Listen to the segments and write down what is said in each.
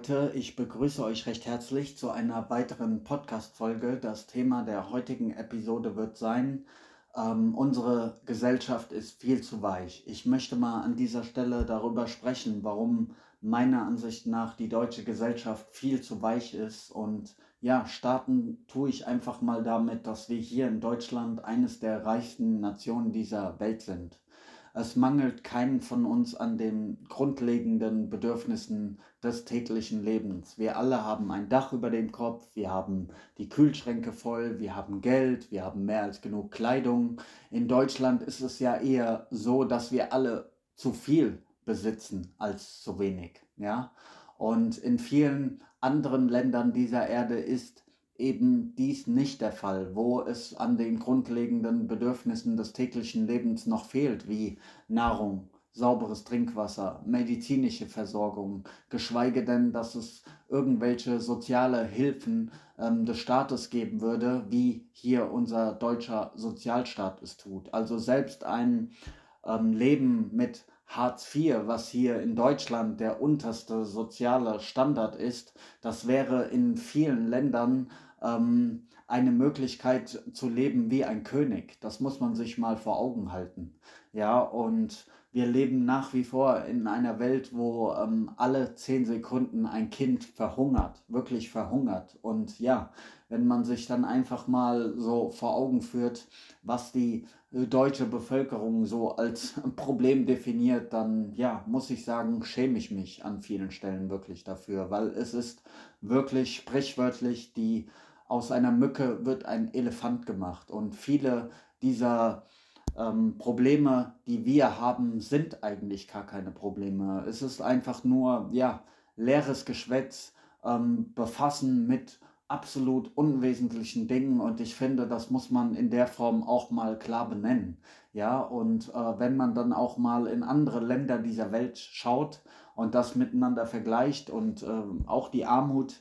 Leute, ich begrüße euch recht herzlich zu einer weiteren Podcast-Folge. Das Thema der heutigen Episode wird sein, ähm, unsere Gesellschaft ist viel zu weich. Ich möchte mal an dieser Stelle darüber sprechen, warum meiner Ansicht nach die deutsche Gesellschaft viel zu weich ist. Und ja, starten tue ich einfach mal damit, dass wir hier in Deutschland eines der reichsten Nationen dieser Welt sind. Es mangelt keinen von uns an den grundlegenden Bedürfnissen des täglichen Lebens. Wir alle haben ein Dach über dem Kopf, wir haben die Kühlschränke voll, wir haben Geld, wir haben mehr als genug Kleidung. In Deutschland ist es ja eher so, dass wir alle zu viel besitzen als zu wenig. Ja? Und in vielen anderen Ländern dieser Erde ist eben dies nicht der Fall, wo es an den grundlegenden Bedürfnissen des täglichen Lebens noch fehlt, wie Nahrung, sauberes Trinkwasser, medizinische Versorgung, geschweige denn, dass es irgendwelche soziale Hilfen ähm, des Staates geben würde, wie hier unser deutscher Sozialstaat es tut. Also selbst ein ähm, Leben mit Hartz IV, was hier in Deutschland der unterste soziale Standard ist, das wäre in vielen Ländern ähm, eine Möglichkeit zu leben wie ein König. Das muss man sich mal vor Augen halten. Ja, und wir leben nach wie vor in einer Welt, wo ähm, alle zehn Sekunden ein Kind verhungert, wirklich verhungert. Und ja, wenn man sich dann einfach mal so vor Augen führt, was die äh, deutsche Bevölkerung so als Problem definiert, dann ja, muss ich sagen, schäme ich mich an vielen Stellen wirklich dafür, weil es ist wirklich sprichwörtlich die aus einer Mücke wird ein Elefant gemacht. Und viele dieser ähm, Probleme, die wir haben, sind eigentlich gar keine Probleme. Es ist einfach nur, ja, leeres Geschwätz, ähm, befassen mit absolut unwesentlichen Dingen und ich finde, das muss man in der Form auch mal klar benennen. Ja, und äh, wenn man dann auch mal in andere Länder dieser Welt schaut und das miteinander vergleicht und äh, auch die Armut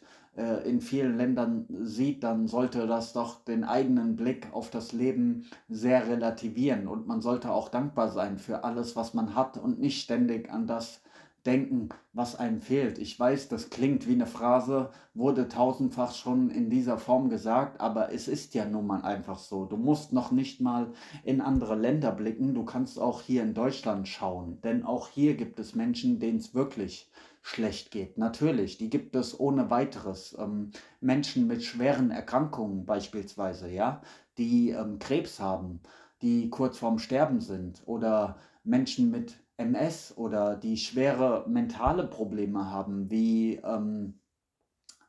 in vielen Ländern sieht, dann sollte das doch den eigenen Blick auf das Leben sehr relativieren und man sollte auch dankbar sein für alles, was man hat und nicht ständig an das denken, was einem fehlt. Ich weiß, das klingt wie eine Phrase, wurde tausendfach schon in dieser Form gesagt, aber es ist ja nun mal einfach so. Du musst noch nicht mal in andere Länder blicken, du kannst auch hier in Deutschland schauen, denn auch hier gibt es Menschen, denen es wirklich schlecht geht. Natürlich, die gibt es ohne weiteres. Ähm, Menschen mit schweren Erkrankungen beispielsweise, ja, die ähm, Krebs haben, die kurz vorm Sterben sind oder Menschen mit MS oder die schwere mentale Probleme haben, wie ähm,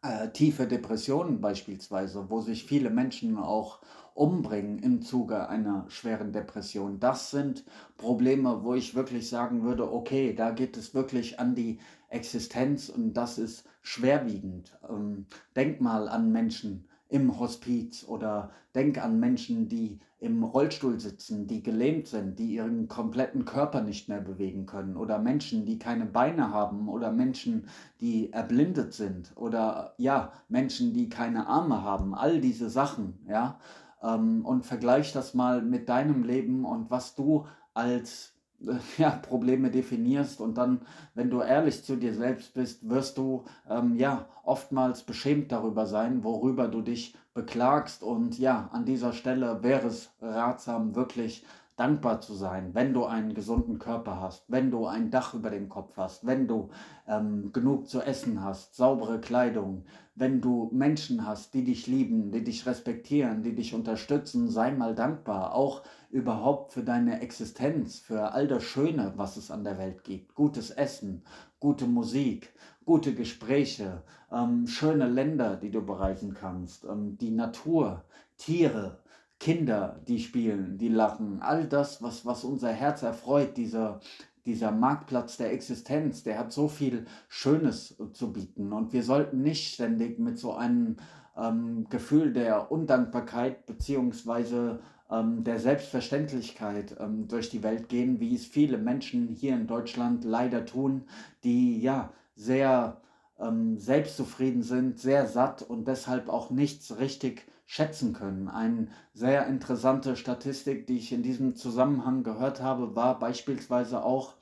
äh, tiefe Depressionen beispielsweise, wo sich viele Menschen auch umbringen im Zuge einer schweren Depression. Das sind Probleme, wo ich wirklich sagen würde, okay, da geht es wirklich an die Existenz und das ist schwerwiegend. Ähm, denk mal an Menschen im Hospiz oder denk an Menschen, die im Rollstuhl sitzen, die gelähmt sind, die ihren kompletten Körper nicht mehr bewegen können oder Menschen, die keine Beine haben oder Menschen, die erblindet sind oder ja, Menschen, die keine Arme haben, all diese Sachen, ja, ähm, und vergleich das mal mit deinem Leben und was du als ja, Probleme definierst und dann, wenn du ehrlich zu dir selbst bist, wirst du ähm, ja oftmals beschämt darüber sein, worüber du dich beklagst. Und ja, an dieser Stelle wäre es ratsam, wirklich dankbar zu sein, wenn du einen gesunden Körper hast, wenn du ein Dach über dem Kopf hast, wenn du ähm, genug zu essen hast, saubere Kleidung, wenn du Menschen hast, die dich lieben, die dich respektieren, die dich unterstützen, sei mal dankbar, auch überhaupt für deine Existenz, für all das Schöne, was es an der Welt gibt. Gutes Essen, gute Musik, gute Gespräche, ähm, schöne Länder, die du bereisen kannst, ähm, die Natur, Tiere, Kinder, die spielen, die lachen, all das, was, was unser Herz erfreut, dieser, dieser Marktplatz der Existenz, der hat so viel Schönes zu bieten. Und wir sollten nicht ständig mit so einem ähm, Gefühl der Undankbarkeit beziehungsweise der Selbstverständlichkeit ähm, durch die Welt gehen, wie es viele Menschen hier in Deutschland leider tun, die ja sehr ähm, selbstzufrieden sind, sehr satt und deshalb auch nichts richtig schätzen können. Eine sehr interessante Statistik, die ich in diesem Zusammenhang gehört habe, war beispielsweise auch,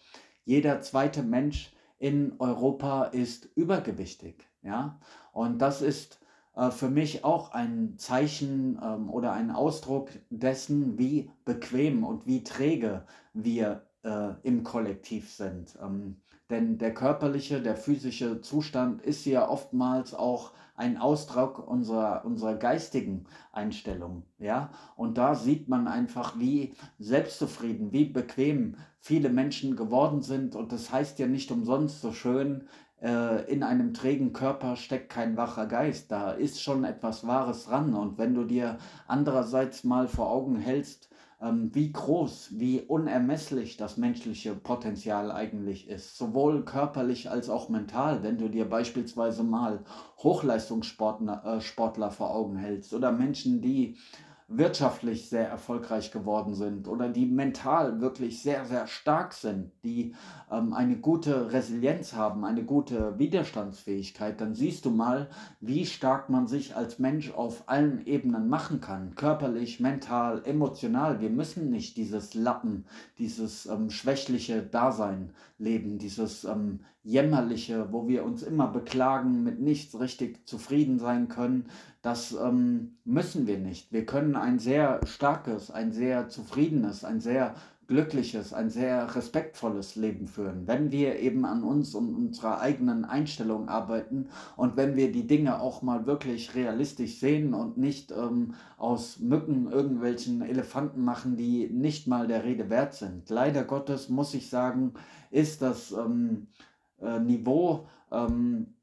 jeder zweite Mensch in Europa ist übergewichtig. Ja? Und das ist für mich auch ein Zeichen ähm, oder ein Ausdruck dessen, wie bequem und wie träge wir äh, im Kollektiv sind. Ähm, denn der körperliche, der physische Zustand ist ja oftmals auch ein Ausdruck unserer, unserer geistigen Einstellung. Ja? Und da sieht man einfach, wie selbstzufrieden, wie bequem viele Menschen geworden sind. Und das heißt ja nicht umsonst so schön, äh, in einem trägen Körper steckt kein wacher Geist. Da ist schon etwas Wahres dran. Und wenn du dir andererseits mal vor Augen hältst, ähm, wie groß, wie unermesslich das menschliche Potenzial eigentlich ist, sowohl körperlich als auch mental, wenn du dir beispielsweise mal Hochleistungssportler äh, Sportler vor Augen hältst oder Menschen, die wirtschaftlich sehr erfolgreich geworden sind oder die mental wirklich sehr, sehr stark sind, die ähm, eine gute Resilienz haben, eine gute Widerstandsfähigkeit, dann siehst du mal, wie stark man sich als Mensch auf allen Ebenen machen kann. Körperlich, mental, emotional. Wir müssen nicht dieses Lappen, dieses ähm, schwächliche Dasein leben, dieses ähm, jämmerliche, wo wir uns immer beklagen, mit nichts richtig zufrieden sein können, das ähm, müssen wir nicht. Wir können ein sehr starkes, ein sehr zufriedenes, ein sehr glückliches, ein sehr respektvolles Leben führen, wenn wir eben an uns und unserer eigenen Einstellung arbeiten und wenn wir die Dinge auch mal wirklich realistisch sehen und nicht ähm, aus Mücken irgendwelchen Elefanten machen, die nicht mal der Rede wert sind. Leider Gottes muss ich sagen, ist das ähm, äh, Niveau ähm,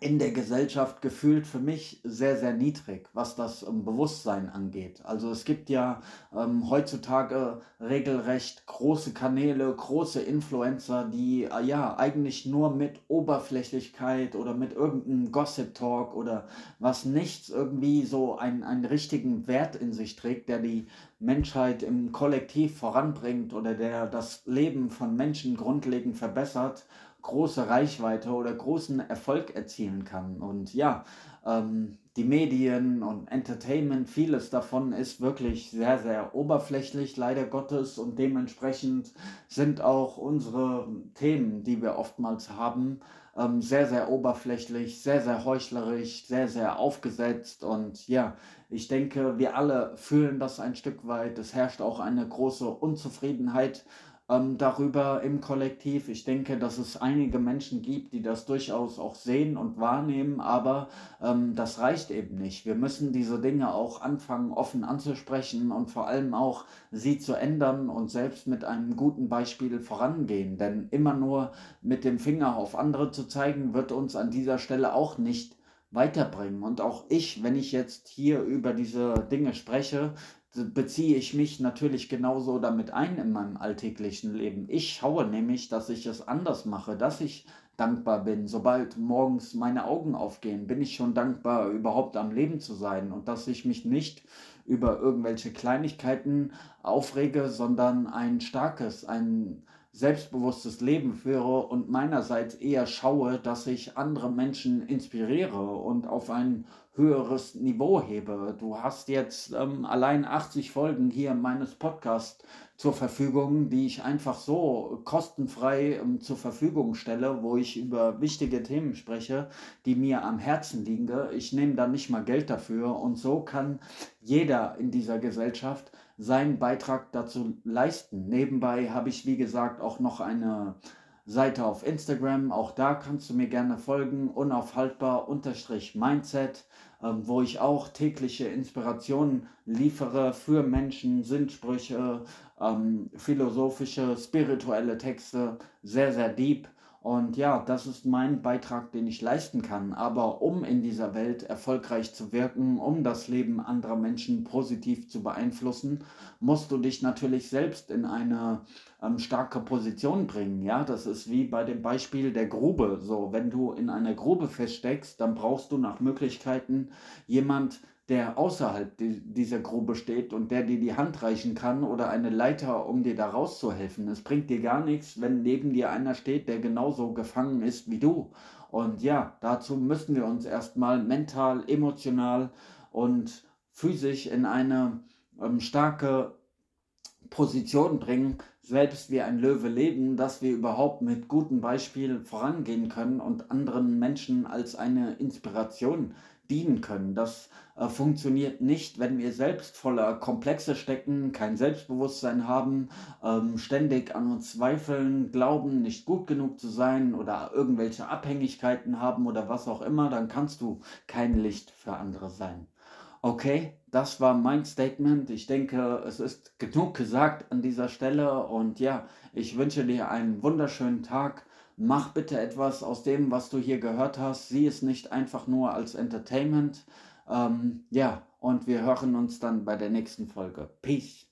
in der Gesellschaft gefühlt für mich sehr, sehr niedrig, was das ähm, Bewusstsein angeht. Also es gibt ja ähm, heutzutage regelrecht große Kanäle, große Influencer, die äh, ja eigentlich nur mit Oberflächlichkeit oder mit irgendeinem Gossip-Talk oder was nichts irgendwie so einen, einen richtigen Wert in sich trägt, der die Menschheit im Kollektiv voranbringt oder der das Leben von Menschen grundlegend verbessert große Reichweite oder großen Erfolg erzielen kann. Und ja, ähm, die Medien und Entertainment, vieles davon ist wirklich sehr, sehr oberflächlich, leider Gottes. Und dementsprechend sind auch unsere Themen, die wir oftmals haben, ähm, sehr, sehr oberflächlich, sehr, sehr heuchlerisch, sehr, sehr aufgesetzt. Und ja, ich denke, wir alle fühlen das ein Stück weit. Es herrscht auch eine große Unzufriedenheit ähm, darüber im Kollektiv. Ich denke, dass es einige Menschen gibt, die das durchaus auch sehen und wahrnehmen, aber ähm, das reicht eben nicht. Wir müssen diese Dinge auch anfangen, offen anzusprechen und vor allem auch sie zu ändern und selbst mit einem guten Beispiel vorangehen. Denn immer nur mit dem Finger auf andere zu zeigen, wird uns an dieser Stelle auch nicht weiterbringen. Und auch ich, wenn ich jetzt hier über diese Dinge spreche, beziehe ich mich natürlich genauso damit ein in meinem alltäglichen Leben. Ich schaue nämlich, dass ich es anders mache, dass ich dankbar bin. Sobald morgens meine Augen aufgehen, bin ich schon dankbar, überhaupt am Leben zu sein und dass ich mich nicht über irgendwelche Kleinigkeiten aufrege, sondern ein starkes, ein selbstbewusstes Leben führe und meinerseits eher schaue, dass ich andere Menschen inspiriere und auf ein höheres Niveau hebe. Du hast jetzt ähm, allein 80 Folgen hier meines Podcasts zur Verfügung, die ich einfach so kostenfrei ähm, zur Verfügung stelle, wo ich über wichtige Themen spreche, die mir am Herzen liegen. Ich nehme da nicht mal Geld dafür und so kann jeder in dieser Gesellschaft seinen Beitrag dazu leisten. Nebenbei habe ich, wie gesagt, auch noch eine Seite auf Instagram. Auch da kannst du mir gerne folgen. Unaufhaltbar unterstrich Mindset, ähm, wo ich auch tägliche Inspirationen liefere für Menschen, Sinnsprüche, ähm, philosophische, spirituelle Texte. Sehr, sehr deep. Und ja, das ist mein Beitrag, den ich leisten kann. Aber um in dieser Welt erfolgreich zu wirken, um das Leben anderer Menschen positiv zu beeinflussen, musst du dich natürlich selbst in eine ähm, starke Position bringen. Ja, das ist wie bei dem Beispiel der Grube. So, wenn du in einer Grube feststeckst, dann brauchst du nach Möglichkeiten jemand, der außerhalb dieser Grube steht und der dir die Hand reichen kann oder eine Leiter, um dir da rauszuhelfen. Es bringt dir gar nichts, wenn neben dir einer steht, der genauso gefangen ist wie du. Und ja, dazu müssen wir uns erstmal mental, emotional und physisch in eine ähm, starke Position bringen, selbst wie ein Löwe leben, dass wir überhaupt mit gutem Beispiel vorangehen können und anderen Menschen als eine Inspiration dienen können. Das äh, funktioniert nicht, wenn wir selbst voller Komplexe stecken, kein Selbstbewusstsein haben, ähm, ständig an uns zweifeln, glauben, nicht gut genug zu sein oder irgendwelche Abhängigkeiten haben oder was auch immer, dann kannst du kein Licht für andere sein. Okay, das war mein Statement. Ich denke, es ist genug gesagt an dieser Stelle und ja, ich wünsche dir einen wunderschönen Tag mach bitte etwas aus dem, was du hier gehört hast. Sieh es nicht einfach nur als Entertainment. Ähm, ja, und wir hören uns dann bei der nächsten Folge. Peace.